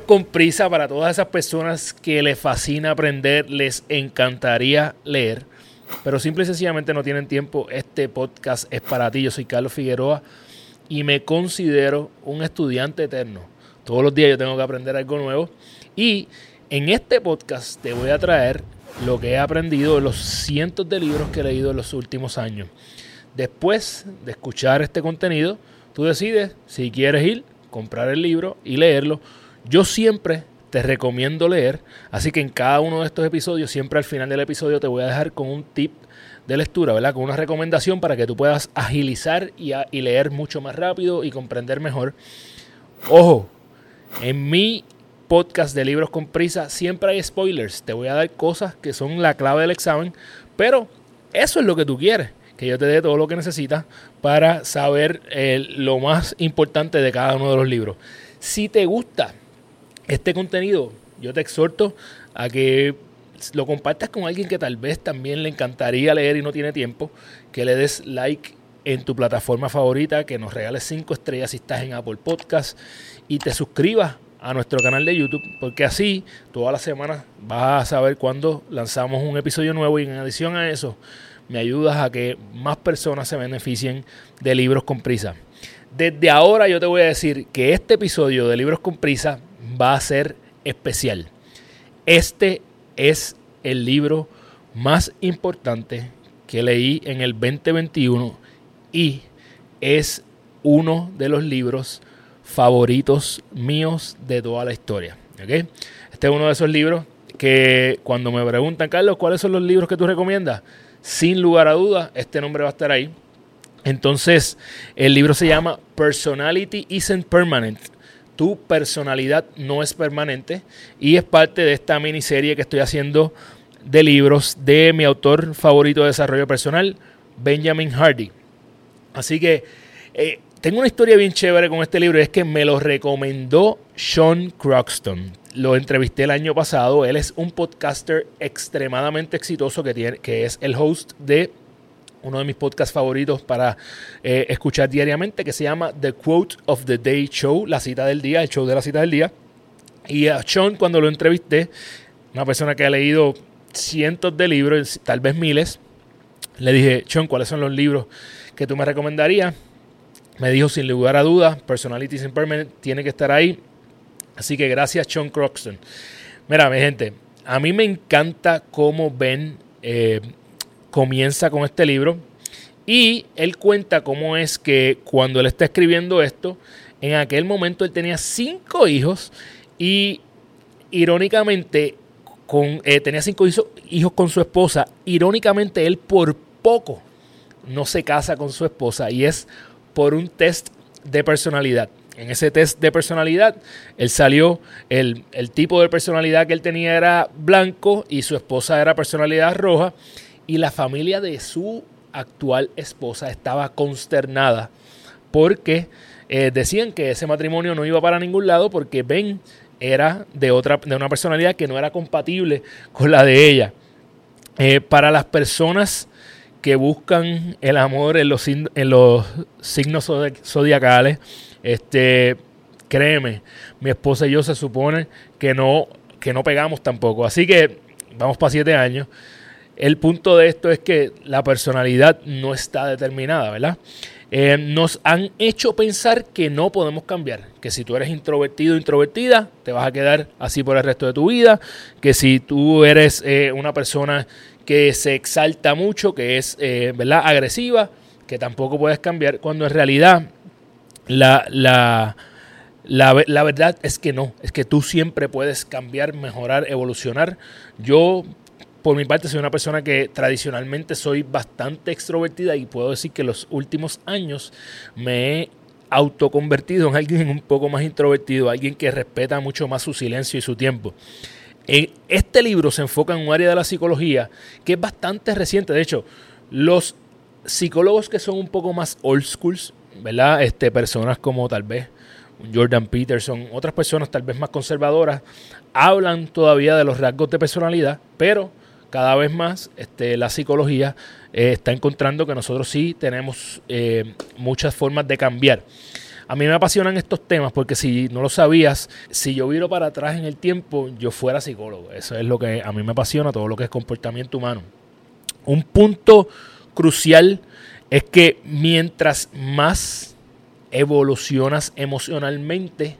con prisa para todas esas personas que les fascina aprender, les encantaría leer, pero simple y sencillamente no tienen tiempo. Este podcast es para ti. Yo soy Carlos Figueroa y me considero un estudiante eterno. Todos los días yo tengo que aprender algo nuevo y en este podcast te voy a traer lo que he aprendido de los cientos de libros que he leído en los últimos años. Después de escuchar este contenido, tú decides si quieres ir, comprar el libro y leerlo. Yo siempre te recomiendo leer, así que en cada uno de estos episodios, siempre al final del episodio te voy a dejar con un tip de lectura, ¿verdad? Con una recomendación para que tú puedas agilizar y, leer mucho más rápido y comprender mejor. Ojo, en mi podcast de libros con prisa siempre hay spoilers. Te voy a dar cosas que son la clave del examen, pero eso es lo que tú quieres que yo te dé todo lo que necesitas para saber eh, lo más importante de cada uno de los libros. Si te gusta este contenido, yo te exhorto a que lo compartas con alguien que tal vez también le encantaría leer y no tiene tiempo, que le des like en tu plataforma favorita, que nos regales 5 estrellas si estás en Apple Podcast y te suscribas a nuestro canal de YouTube, porque así todas las semanas vas a saber cuándo lanzamos un episodio nuevo y en adición a eso me ayudas a que más personas se beneficien de libros con prisa. Desde ahora yo te voy a decir que este episodio de Libros con Prisa va a ser especial. Este es el libro más importante que leí en el 2021 y es uno de los libros favoritos míos de toda la historia. Este es uno de esos libros que cuando me preguntan, Carlos, ¿cuáles son los libros que tú recomiendas? sin lugar a dudas, este nombre va a estar ahí. Entonces, el libro se llama Personality Isn't Permanent. Tu personalidad no es permanente y es parte de esta miniserie que estoy haciendo de libros de mi autor favorito de desarrollo personal, Benjamin Hardy. Así que eh, tengo una historia bien chévere con este libro y es que me lo recomendó Sean Croxton lo entrevisté el año pasado. Él es un podcaster extremadamente exitoso que, tiene, que es el host de uno de mis podcasts favoritos para eh, escuchar diariamente, que se llama The Quote of the Day Show, la cita del día, el show de la cita del día. Y a Sean, cuando lo entrevisté, una persona que ha leído cientos de libros, tal vez miles, le dije, Sean, ¿cuáles son los libros que tú me recomendarías? Me dijo, sin lugar a dudas, Personality Impermanent tiene que estar ahí. Así que gracias, Sean Croxton. Mira, mi gente, a mí me encanta cómo Ben eh, comienza con este libro. Y él cuenta cómo es que cuando él está escribiendo esto, en aquel momento él tenía cinco hijos y irónicamente con, eh, tenía cinco hijos, hijos con su esposa. Irónicamente él por poco no se casa con su esposa y es por un test de personalidad en ese test de personalidad, él salió, el, tipo de personalidad que él tenía era blanco y su esposa era personalidad roja y la familia de su actual esposa estaba consternada porque eh, decían que ese matrimonio no iba para ningún lado porque Ben era de otra de una personalidad que no era compatible con la de ella. Eh, para las personas que buscan el amor en los, en los signos zodiacales, este, créeme, mi esposa y yo se supone que no, que no pegamos tampoco. Así que vamos para siete años. El punto de esto es que la personalidad no está determinada, ¿verdad? Eh, nos han hecho pensar que no podemos cambiar, que si tú eres introvertido o introvertida, te vas a quedar así por el resto de tu vida, que si tú eres eh, una persona que se exalta mucho, que es eh, ¿verdad? agresiva, que tampoco puedes cambiar, cuando en realidad la, la, la, verdad es que no, es que tú siempre puedes cambiar, mejorar, evolucionar. Yo, por mi parte, soy una persona que tradicionalmente soy bastante extrovertida y puedo decir que los últimos años me he autoconvertido en alguien un poco más introvertido, alguien que respeta mucho más su silencio y su tiempo. Este libro se enfoca en un área de la psicología que es bastante reciente. De hecho, los psicólogos que son un poco más old schools, ¿verdad? Este, personas como tal vez Jordan Peterson, otras personas tal vez más conservadoras, hablan todavía de los rasgos de personalidad, pero cada vez más este, la psicología eh, está encontrando que nosotros sí tenemos eh, muchas formas de cambiar. A mí me apasionan estos temas porque si no lo sabías, si yo viro para atrás en el tiempo, yo fuera psicólogo. Eso es lo que a mí me apasiona, todo lo que es comportamiento humano. Un punto crucial es que mientras más evolucionas emocionalmente,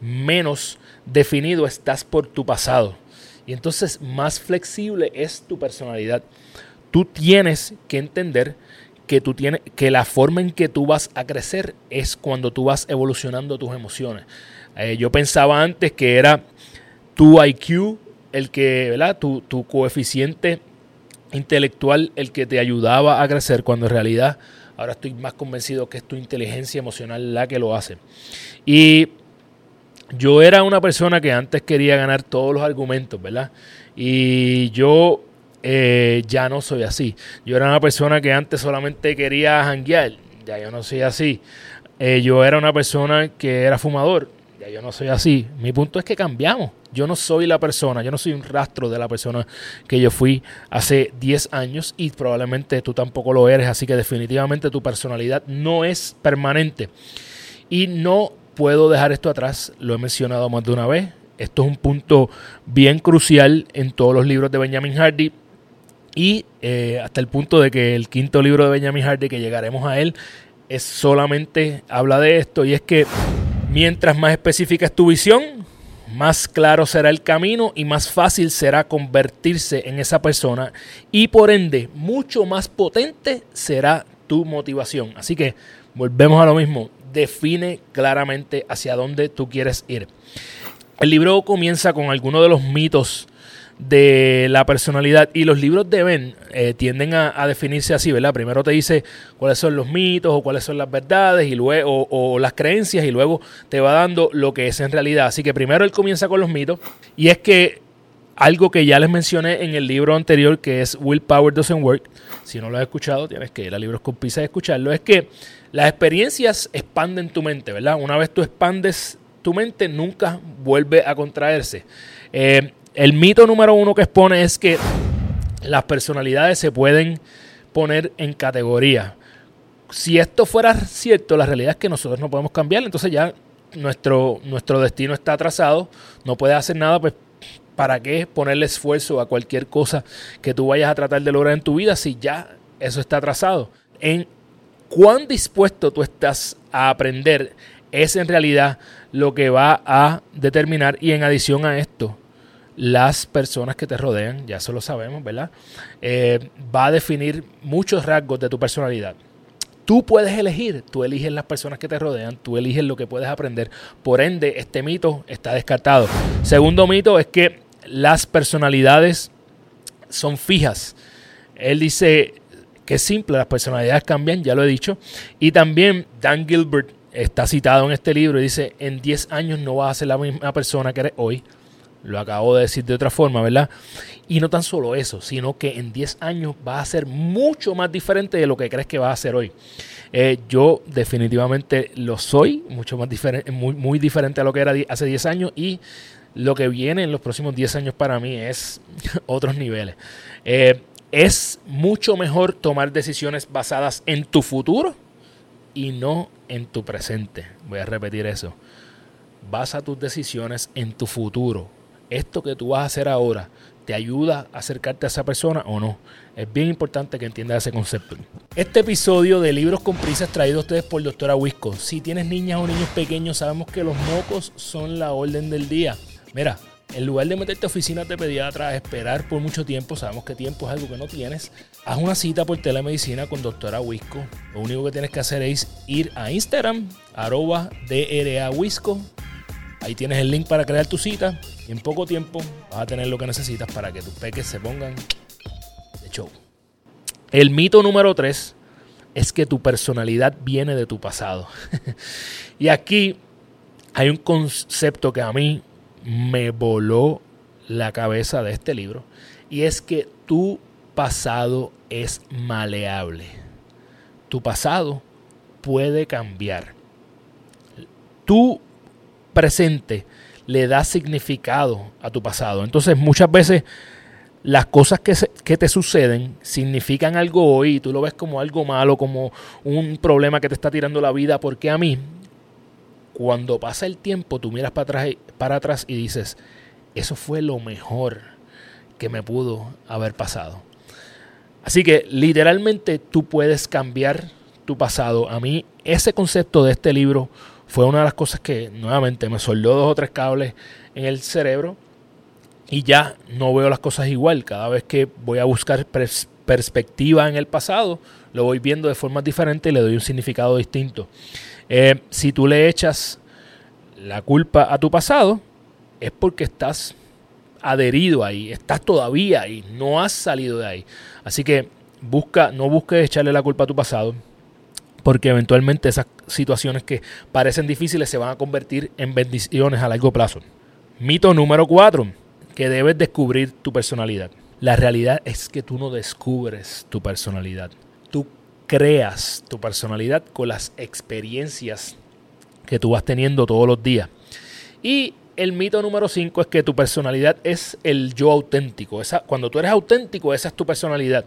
menos definido estás por tu pasado. Y entonces más flexible es tu personalidad. Tú tienes que entender que, tú tienes, que la forma en que tú vas a crecer es cuando tú vas evolucionando tus emociones. Eh, yo pensaba antes que era tu IQ, el que, ¿verdad? Tu, tu coeficiente intelectual, el que te ayudaba a crecer, cuando en realidad ahora estoy más convencido que es tu inteligencia emocional la que lo hace. Y yo era una persona que antes quería ganar todos los argumentos, ¿verdad? Y yo eh, ya no soy así. Yo era una persona que antes solamente quería janguear, ya yo no soy así. Eh, yo era una persona que era fumador, ya yo no soy así. Mi punto es que cambiamos. Yo no soy la persona, yo no soy un rastro de la persona que yo fui hace 10 años y probablemente tú tampoco lo eres, así que definitivamente tu personalidad no es permanente. Y no puedo dejar esto atrás, lo he mencionado más de una vez. Esto es un punto bien crucial en todos los libros de Benjamin Hardy y eh, hasta el punto de que el quinto libro de Benjamin Hardy, que llegaremos a él, es solamente habla de esto y es que mientras más específica es tu visión, más claro será el camino y más fácil será convertirse en esa persona y por ende mucho más potente será tu motivación. Así que volvemos a lo mismo, define claramente hacia dónde tú quieres ir. El libro comienza con algunos de los mitos de la personalidad y los libros de Ben eh, tienden a, definirse así, ¿verdad? Primero te dice cuáles son los mitos o cuáles son las verdades y luego o, las creencias y luego te va dando lo que es en realidad. Así que primero él comienza con los mitos y es que algo que ya les mencioné en el libro anterior que es Willpower Doesn't Work, si no lo has escuchado tienes que ir a Libros con Pisa y escucharlo, es que las experiencias expanden tu mente, ¿verdad? Una vez tú expandes tu mente, nunca vuelve a contraerse. Eh, el mito número uno que expone es que las personalidades se pueden poner en categoría. Si esto fuera cierto, la realidad es que nosotros no podemos cambiar, entonces ya nuestro, nuestro destino está atrasado, no puedes hacer nada, pues ¿para qué ponerle esfuerzo a cualquier cosa que tú vayas a tratar de lograr en tu vida si ya eso está atrasado? En cuán dispuesto tú estás a aprender es en realidad lo que va a determinar y en adición a esto, las personas que te rodean, ya eso lo sabemos, ¿verdad? Eh, va a definir muchos rasgos de tu personalidad. Tú puedes elegir, tú eliges las personas que te rodean, tú eliges lo que puedes aprender. Por ende, este mito está descartado. Segundo mito es que las personalidades son fijas. Él dice que es simple, las personalidades cambian, ya lo he dicho. Y también Dan Gilbert está citado en este libro y dice, en 10 años no vas a ser la misma persona que eres hoy lo acabo de decir de otra forma, ¿verdad? Y no tan solo eso, sino que en 10 años va a ser mucho más diferente de lo que crees que va a ser hoy. Eh, yo definitivamente lo soy, mucho más diferente, muy, muy diferente a lo que era hace 10 años y lo que viene en los próximos 10 años para mí es otros niveles. Eh, es mucho mejor tomar decisiones basadas en tu futuro y no en tu presente. Voy a repetir eso. Basa tus decisiones en tu futuro esto que tú vas a hacer ahora te ayuda a acercarte a esa persona o no. Es bien importante que entiendas ese concepto. Este episodio de Libros con Prisa es traído a ustedes por Doctora Wisco. Si tienes niñas o niños pequeños, sabemos que los mocos son la orden del día. Mira, en lugar de meterte a oficinas de pediatra, esperar por mucho tiempo, sabemos que tiempo es algo que no tienes, haz una cita por telemedicina con Doctora Wisco. Lo único que tienes que hacer es ir a Instagram, arroba DRA Wisco, Ahí tienes el link para crear tu cita y en poco tiempo vas a tener lo que necesitas para que tus peques se pongan de show. El mito número 3 es que tu personalidad viene de tu pasado. y aquí hay un concepto que a mí me voló la cabeza de este libro y es que tu pasado es maleable. Tu pasado puede cambiar. Tú presente le da significado a tu pasado. Entonces muchas veces las cosas que, que, te suceden significan algo hoy y tú lo ves como algo malo, como un problema que te está tirando la vida, porque a mí, cuando pasa el tiempo, tú miras para atrás, para atrás y dices, eso fue lo mejor que me pudo haber pasado. Así que literalmente tú puedes cambiar tu pasado. A mí ese concepto de este libro fue una de las cosas que nuevamente me soldó dos o tres cables en el cerebro y ya no veo las cosas igual. Cada vez que voy a buscar perspectiva en el pasado, lo voy viendo de forma diferente y le doy un significado distinto. Eh, si tú le echas la culpa a tu pasado, es porque estás adherido ahí, estás todavía ahí, no has salido de ahí. Así que busca, no busques echarle la culpa a tu pasado, porque eventualmente esas situaciones que parecen difíciles se van a convertir en bendiciones a largo plazo. Mito número 4, que debes descubrir tu personalidad. La realidad es que tú no descubres tu personalidad, creas tu personalidad con las experiencias que tú vas teniendo todos los días. Y el mito número 5 es que tu personalidad es el yo auténtico. Esa, cuando tú eres auténtico, esa es tu personalidad.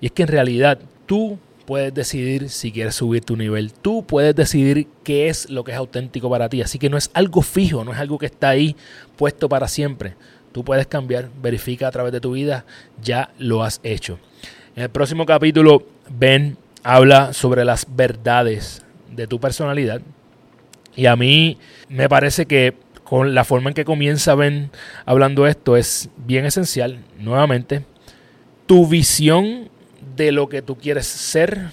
Y es que en realidad tú puedes decidir si quieres subir tu nivel. Tú puedes decidir qué es lo que es auténtico para ti. Así que no es algo fijo, no es algo que está ahí puesto para siempre. Tú puedes cambiar, verifica a través de tu vida, ya lo has hecho. En el próximo capítulo, Ben habla sobre las verdades de tu personalidad. Y a mí me parece que con la forma en que comienza Ben hablando esto es bien esencial. Nuevamente, tu visión de lo que tú quieres ser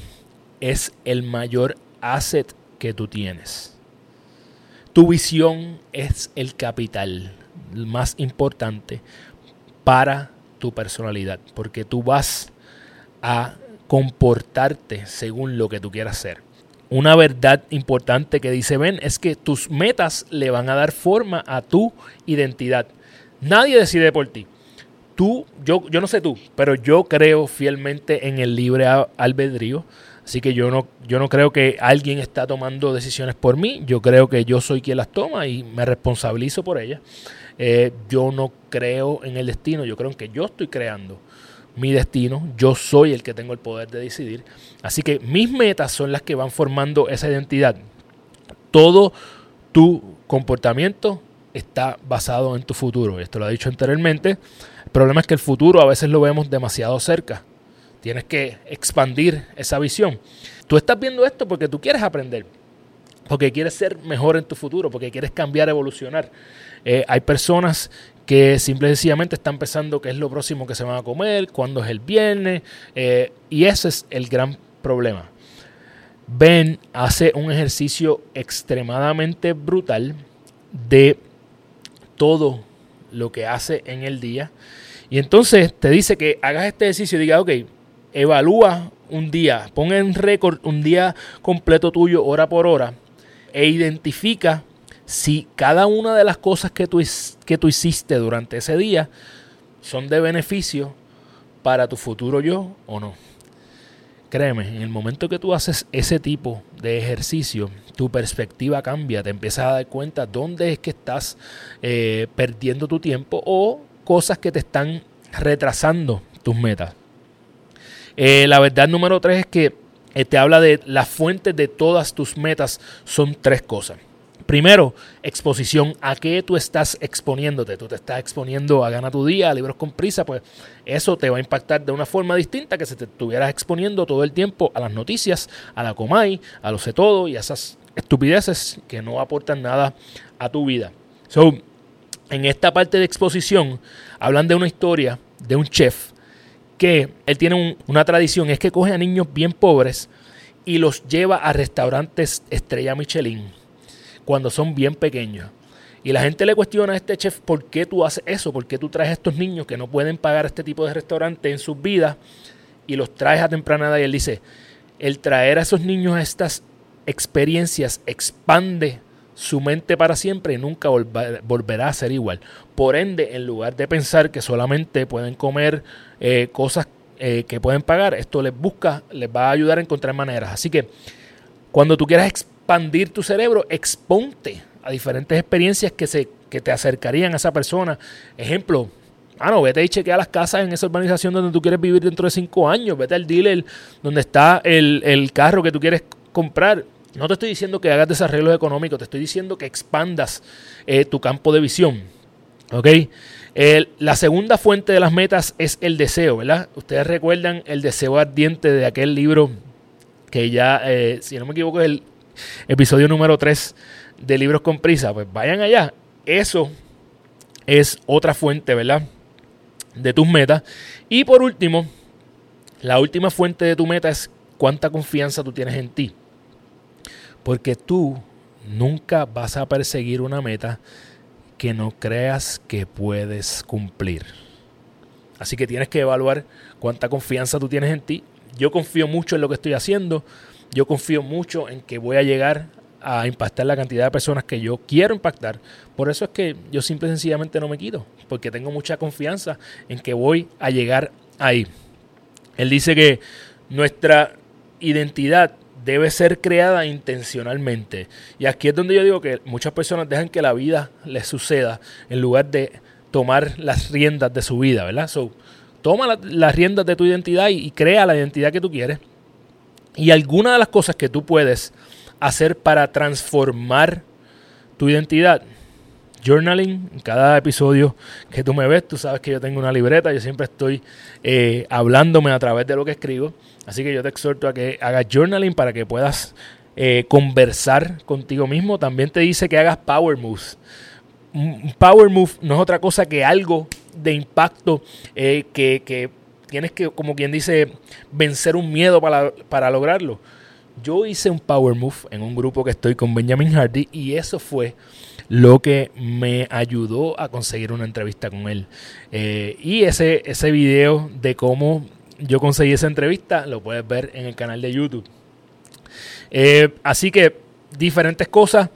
es el mayor asset que tú tienes. Tu visión es el capital más importante para tu personalidad, porque tú vas a comportarte según lo que tú quieras ser. Una verdad importante que dice Ben es que tus metas le van a dar forma a tu identidad. Nadie decide por ti. Tú, yo, yo no sé tú, pero yo creo fielmente en el libre albedrío. Así que yo no, yo no creo que alguien está tomando decisiones por mí. Yo creo que yo soy quien las toma y me responsabilizo por ellas. Eh, yo no creo en el destino, yo creo en que yo estoy creando mi destino, yo soy el que tengo el poder de decidir. Así que mis metas son las que van formando esa identidad. Todo tu comportamiento está basado en tu futuro. Esto lo he dicho anteriormente. El problema es que el futuro a veces lo vemos demasiado cerca. Tienes que expandir esa visión. Tú estás viendo esto porque tú quieres aprender, porque quieres ser mejor en tu futuro, porque quieres cambiar, evolucionar. Eh, hay personas que simple y sencillamente están pensando qué es lo próximo que se van a comer, cuándo es el viernes, eh, y ese es el gran problema. Ben hace un ejercicio extremadamente brutal de todo lo que hace en el día. Y entonces te dice que hagas este ejercicio y diga, ok, evalúa un día, pon en récord un día completo tuyo, hora por hora, e identifica si cada una de las cosas que tú, que tú hiciste durante ese día son de beneficio para tu futuro yo o no. Créeme, en el momento que tú haces ese tipo de ejercicio, tu perspectiva cambia, te empiezas a dar cuenta dónde es que estás eh, perdiendo tu tiempo o cosas que te están retrasando tus metas. Eh, la verdad número tres es que eh, te habla de las fuentes de todas tus metas son tres cosas. Primero, exposición. ¿A qué tú estás exponiéndote? Tú te estás exponiendo a Gana tu Día, a libros con prisa, pues eso te va a impactar de una forma distinta que si te estuvieras exponiendo todo el tiempo a las noticias, a la Comay, a lo sé todo y a esas estupideces que no aportan nada a tu vida. So, en esta parte de exposición hablan de una historia de un chef que él tiene una tradición, es que coge a niños bien pobres y los lleva a restaurantes estrella Michelin cuando son bien pequeños. Y la gente le cuestiona a este chef por qué tú haces eso, por qué tú traes a estos niños que no pueden pagar este tipo de restaurante en sus vidas y los traes a temprana edad. Y él dice, el traer a esos niños a estas experiencias expande su mente para siempre y nunca volverá a ser igual. Por ende, en lugar de pensar que solamente pueden comer eh, cosas eh, que pueden pagar, esto les busca, les va a ayudar a encontrar maneras. Así que cuando tú quieras expandir tu cerebro, exponte a diferentes experiencias que, se, que te acercarían a esa persona. Ejemplo, ah, no, vete y chequea las casas en esa urbanización donde tú quieres vivir dentro de cinco años. Vete al dealer donde está el, carro que tú quieres comprar No te estoy diciendo que hagas desarrollo económico, te estoy diciendo que expandas eh, tu campo de visión. ¿Ok? la segunda fuente de las metas es el deseo, ¿verdad? Ustedes recuerdan el deseo ardiente de aquel libro que ya, eh, si no me equivoco, es el episodio número 3 de Libros con Prisa. Pues vayan allá. Eso es otra fuente, ¿verdad? De tus metas. Y por último, la última fuente de tu meta es cuánta confianza tú tienes en ti. Porque tú nunca vas a perseguir una meta que no creas que puedes cumplir. Así que tienes que evaluar cuánta confianza tú tienes en ti. Yo confío mucho en lo que estoy haciendo. Yo confío mucho en que voy a llegar a impactar la cantidad de personas que yo quiero impactar. Por eso es que yo simple y sencillamente no me quito, porque tengo mucha confianza en que voy a llegar ahí. Él dice que nuestra identidad debe ser creada intencionalmente. Y aquí es donde yo digo que muchas personas dejan que la vida les suceda en lugar de tomar las riendas de su vida, ¿verdad? So, toma las riendas de tu identidad y, crea la identidad que tú quieres. Y alguna de las cosas que tú puedes hacer para transformar tu identidad, journaling, cada episodio que tú me ves, tú sabes que yo tengo una libreta, yo siempre estoy eh, hablándome a través de lo que escribo. Así que yo te exhorto a que hagas journaling para que puedas eh, conversar contigo mismo. También te dice que hagas power moves. Un power move no es otra cosa que algo de impacto eh, que, tienes que, como quien dice, vencer un miedo para, para lograrlo. Yo hice un power move en un grupo que estoy con Benjamin Hardy y eso fue lo que me ayudó a conseguir una entrevista con él. Eh, y ese, ese video de cómo yo conseguí esa entrevista, lo puedes ver en el canal de YouTube. Eh, así que diferentes cosas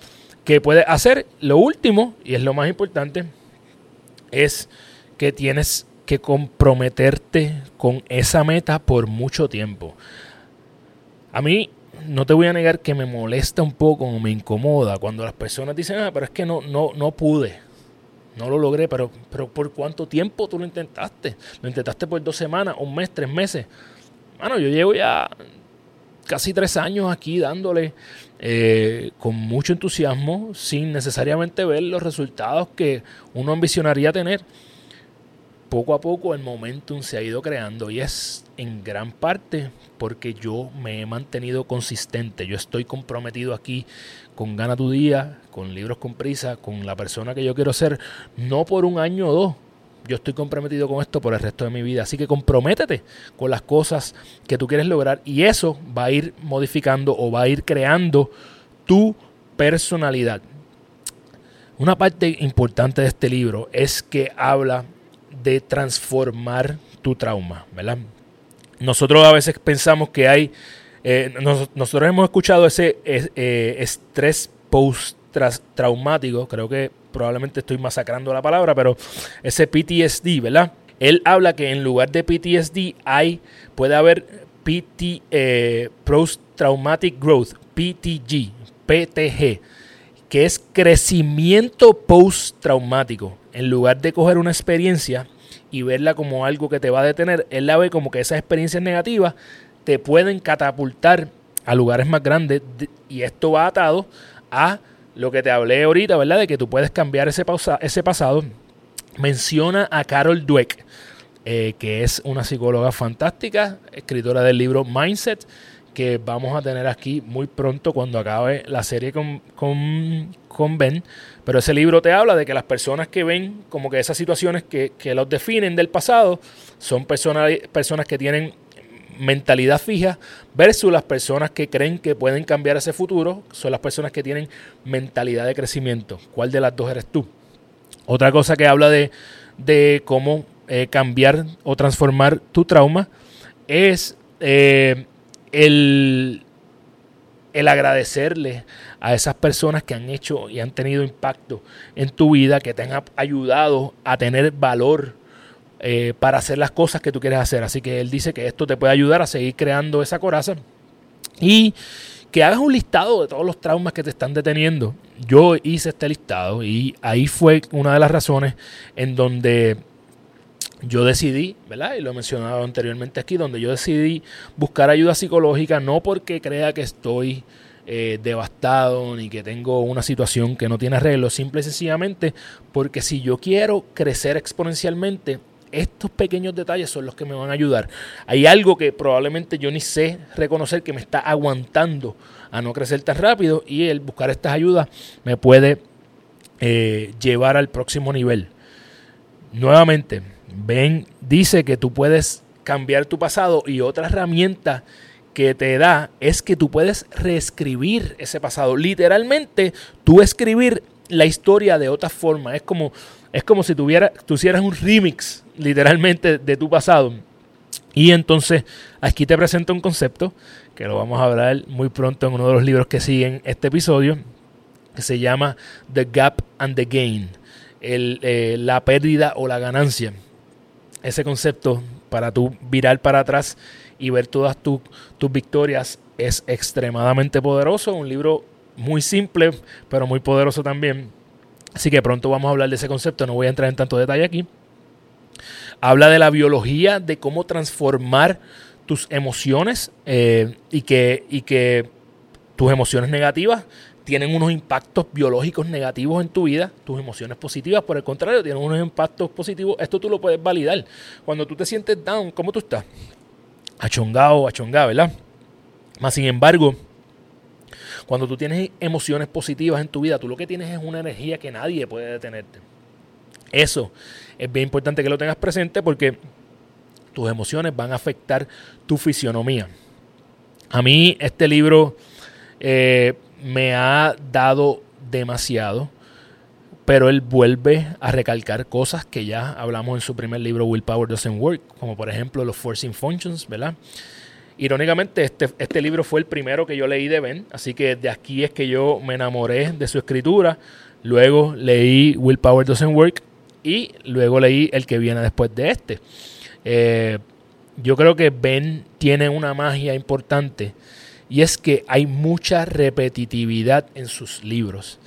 que puedes hacer. Lo último, y es lo más importante, es que tienes que comprometerte con esa meta por mucho tiempo. A mí no te voy a negar que me molesta un poco o me incomoda cuando las personas dicen, ah, pero es que no, no, no pude. No lo logré, pero, pero ¿por cuánto tiempo tú lo intentaste? Lo intentaste por dos semanas, un mes, tres meses. Bueno, yo llevo ya casi tres años aquí dándole eh, con mucho entusiasmo, sin necesariamente ver los resultados que uno ambicionaría tener. Poco a poco el momentum se ha ido creando y es en gran parte porque yo me he mantenido consistente. Yo estoy comprometido aquí con Gana tu Día, con Libros con Prisa, con la persona que yo quiero ser, no por un año o dos. Yo estoy comprometido con esto por el resto de mi vida. Así que comprométete con las cosas que tú quieres lograr y eso va a ir modificando o va a ir creando tu personalidad. Una parte importante de este libro es que habla de transformar tu trauma, ¿verdad? Nosotros a veces pensamos que hay eh, nosotros hemos escuchado ese eh, estrés post-traumático, creo que probablemente estoy masacrando la palabra, pero ese PTSD, ¿verdad? Él habla que en lugar de PTSD hay, puede haber PT, eh, Post-Traumatic Growth, PTG, PTG, que es crecimiento post-traumático. En lugar de coger una experiencia y verla como algo que te va a detener, él la ve como que esas experiencias negativas te pueden catapultar a lugares más grandes y esto va atado a lo que te hablé ahorita, ¿verdad? De que tú puedes cambiar ese, ese pasado. Menciona a Carol Dweck, eh, que es una psicóloga fantástica, escritora del libro Mindset, que vamos a tener aquí muy pronto cuando acabe la serie con, con, Ben. Pero ese libro te habla de que las personas que ven como que esas situaciones que, que los definen del pasado son personas, personas que tienen mentalidad fija versus las personas que creen que pueden cambiar ese futuro, son las personas que tienen mentalidad de crecimiento. ¿Cuál de las dos eres tú? Otra cosa que habla de, de cómo eh, cambiar o transformar tu trauma es eh, el, el agradecerle a esas personas que han hecho y han tenido impacto en tu vida, que te han ayudado a tener valor eh, para hacer las cosas que tú quieres hacer. Así que él dice que esto te puede ayudar a seguir creando esa coraza y que hagas un listado de todos los traumas que te están deteniendo. Yo hice este listado y ahí fue una de las razones en donde yo decidí, ¿verdad? Y lo he mencionado anteriormente aquí, donde yo decidí buscar ayuda psicológica, no porque crea que estoy eh, devastado ni que tengo una situación que no tiene arreglo, simple y sencillamente porque si yo quiero crecer exponencialmente, estos pequeños detalles son los que me van a ayudar. Hay algo que probablemente yo ni sé reconocer que me está aguantando a no crecer tan rápido y el buscar estas ayudas me puede eh, llevar al próximo nivel. Nuevamente, Ben dice que tú puedes cambiar tu pasado y otra herramienta que te da es que tú puedes reescribir ese pasado. Literalmente, tú escribir la historia de otra forma. Es como, es como si tuviera, tú hicieras un remix, literalmente, de tu pasado. Y entonces, aquí te presento un concepto que lo vamos a hablar muy pronto en uno de los libros que siguen este episodio, que se llama The Gap and the Gain, el, eh, la pérdida o la ganancia. Ese concepto para tú virar para atrás y ver todas tus victorias es extremadamente poderoso. Un libro muy simple, pero muy poderoso también. Así que pronto vamos a hablar de ese concepto, no voy a entrar en tanto detalle aquí. Habla de la biología, de cómo transformar tus emociones eh, y, que, y que tus emociones negativas tienen unos impactos biológicos negativos en tu vida, tus emociones positivas, por el contrario, tienen unos impactos positivos. Esto tú lo puedes validar. Cuando tú te sientes down, ¿cómo tú estás? Achongado, achongado, ¿verdad? Más sin embargo, cuando tú tienes emociones positivas en tu vida, tú lo que tienes es una energía que nadie puede detenerte. Eso es bien importante que lo tengas presente porque tus emociones van a afectar tu fisionomía. A mí este libro eh, me ha dado demasiado, pero él vuelve a recalcar cosas que ya hablamos en su primer libro, Willpower Doesn't Work, como por ejemplo los Forcing Functions, ¿verdad? Irónicamente, este, este libro fue el primero que yo leí de Ben, así que de aquí es que yo me enamoré de su escritura. Luego leí Willpower Doesn't Work y luego leí el que viene después de este. Eh, yo creo que Ben tiene una magia importante y es que hay mucha repetitividad en sus libros.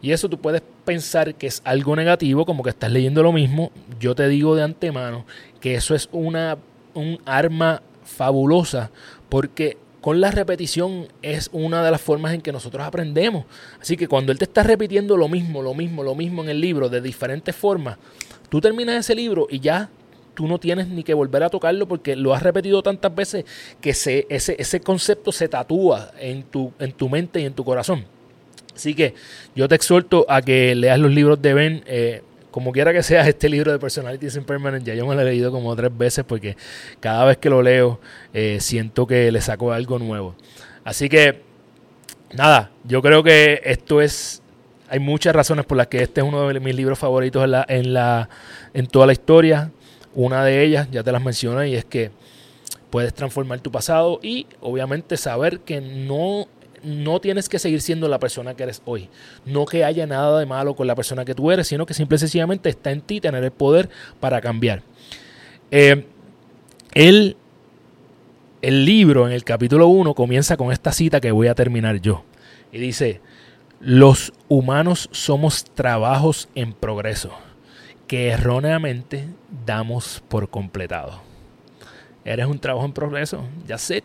Y eso tú puedes pensar que es algo negativo, como que estás leyendo lo mismo. Yo te digo de antemano que eso es una, un arma fabulosa porque con la repetición es una de las formas en que nosotros aprendemos. Así que cuando él te está repitiendo lo mismo, lo mismo, lo mismo en el libro de diferentes formas, tú terminas ese libro y ya tú no tienes ni que volver a tocarlo porque lo has repetido tantas veces que ese, ese concepto se tatúa en tu, en tu mente y en tu corazón. Así que yo te exhorto a que leas los libros de Ben. Eh, como quiera que sea este libro de Personality Impermanent, ya yo me lo he leído como tres veces porque cada vez que lo leo eh, siento que le saco algo nuevo. Así que, nada, yo creo que esto es, hay muchas razones por las que este es uno de mis libros favoritos en, la, en, la, en toda la historia. Una de ellas, ya te las mencioné, y es que puedes transformar tu pasado y obviamente saber que no, no tienes que seguir siendo la persona que eres hoy. No que haya nada de malo con la persona que tú eres, sino que simple y sencillamente está en ti tener el poder para cambiar. Eh, el, el libro en el capítulo 1 comienza con esta cita que voy a terminar yo. Y dice, los humanos somos trabajos en progreso que erróneamente damos por completado. Eres un trabajo en progreso, ya sé.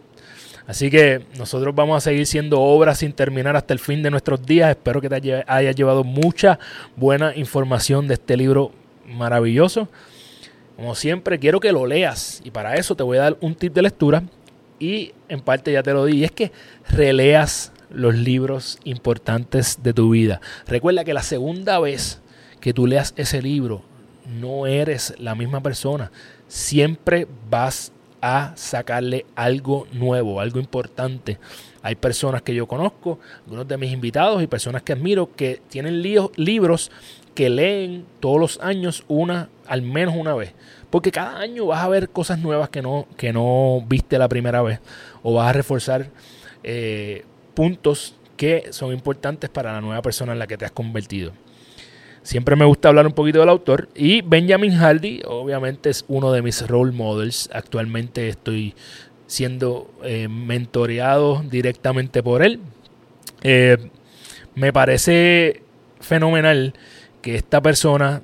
Así que nosotros vamos a seguir siendo obras sin terminar hasta el fin de nuestros días. Espero que te haya llevado mucha buena información de este libro maravilloso. Como siempre, quiero que lo leas y para eso te voy a dar un tip de lectura y en parte ya te lo di. Y es que releas los libros importantes de tu vida. Recuerda que la segunda vez que tú leas ese libro no eres la misma persona. Siempre vas a sacarle algo nuevo, algo importante. Hay personas que yo conozco, algunos de mis invitados y personas que admiro que tienen libros que leen todos los años una, al menos una vez. Porque cada año vas a ver cosas nuevas que no, que no viste la primera vez. O vas a reforzar eh, puntos que son importantes para la nueva persona en la que te has convertido. Siempre me gusta hablar un poquito del autor. Y Benjamin Hardy, obviamente, es uno de mis role models. Actualmente estoy siendo eh, mentoreado directamente por él. Eh, me parece fenomenal que esta persona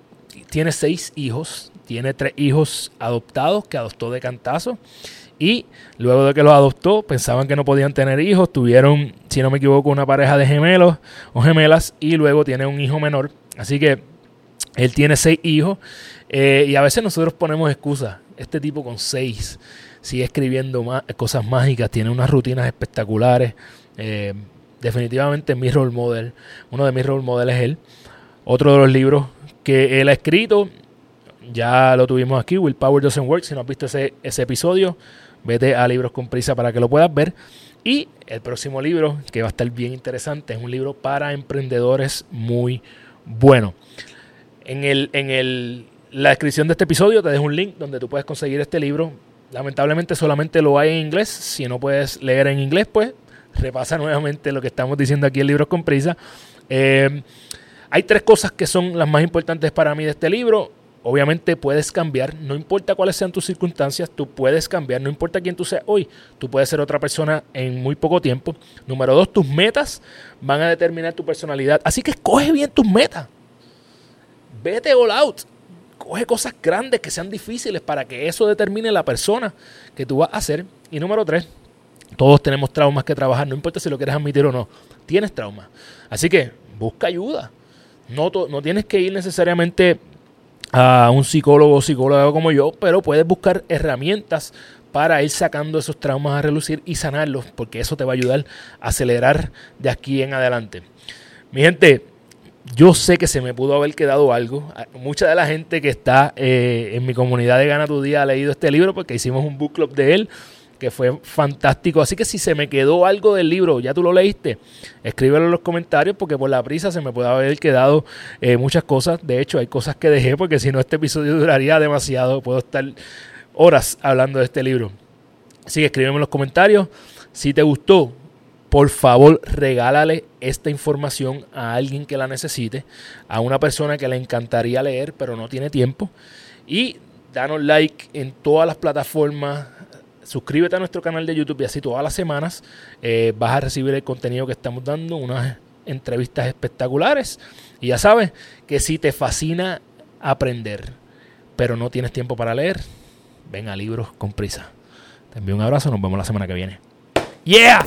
tiene seis hijos, tiene tres hijos adoptados que adoptó de cantazo y luego de que los adoptó pensaban que no podían tener hijos, tuvieron, si no me equivoco, una pareja de gemelos o gemelas y luego tiene un hijo menor. Así que él tiene seis hijos eh, y a veces nosotros ponemos excusas. Este tipo con seis sigue escribiendo cosas mágicas, tiene unas rutinas espectaculares. Eh, definitivamente mi role model, uno de mis role models es él. Otro de los libros que él ha escrito, ya lo tuvimos aquí, Will Power Doesn't Work. Si no has visto ese, ese episodio, vete a Libros con Prisa para que lo puedas ver. Y el próximo libro, que va a estar bien interesante, es un libro para emprendedores muy bueno. En, el, en el, la descripción de este episodio te dejo un link donde tú puedes conseguir este libro. Lamentablemente solamente lo hay en inglés. Si no puedes leer en inglés, pues repasa nuevamente lo que estamos diciendo aquí en Libros con Prisa. Eh, hay tres cosas que son las más importantes para mí de este libro. Obviamente puedes cambiar, no importa cuáles sean tus circunstancias, tú puedes cambiar, no importa quién tú seas hoy, tú puedes ser otra persona en muy poco tiempo. Número dos, tus metas van a determinar tu personalidad. Así que escoge bien tus metas. Vete all out. Coge cosas grandes que sean difíciles para que eso determine la persona que tú vas a ser. Y número tres, todos tenemos traumas que trabajar, no importa si lo quieres admitir o no. Tienes traumas. Así que busca ayuda. No, no tienes que ir necesariamente a un psicólogo o psicóloga como yo, pero puedes buscar herramientas para ir sacando esos traumas a relucir y sanarlos, porque eso te va a ayudar a acelerar de aquí en adelante. Mi gente, yo sé que se me pudo haber quedado algo. Mucha de la gente que está eh, en mi comunidad de Gana tu Día ha leído este libro porque hicimos un book club de él que fue fantástico. Así que si se me quedó algo del libro, ya tú lo leíste, escríbelo en los comentarios porque por la prisa se me puede haber quedado eh, muchas cosas. De hecho, hay cosas que dejé porque si no este episodio duraría demasiado. Puedo estar horas hablando de este libro. Así que escríbeme en los comentarios. Si te gustó, por favor regálale esta información a alguien que la necesite, a una persona que le encantaría leer pero no tiene tiempo. Y danos like en todas las plataformas suscríbete a nuestro canal de YouTube y así todas las semanas eh, vas a recibir el contenido que estamos dando, unas entrevistas espectaculares. Y ya sabes que si te fascina aprender, pero no tienes tiempo para leer, ven a libros con prisa. Te envío un abrazo, nos vemos la semana que viene. ¡Yeah!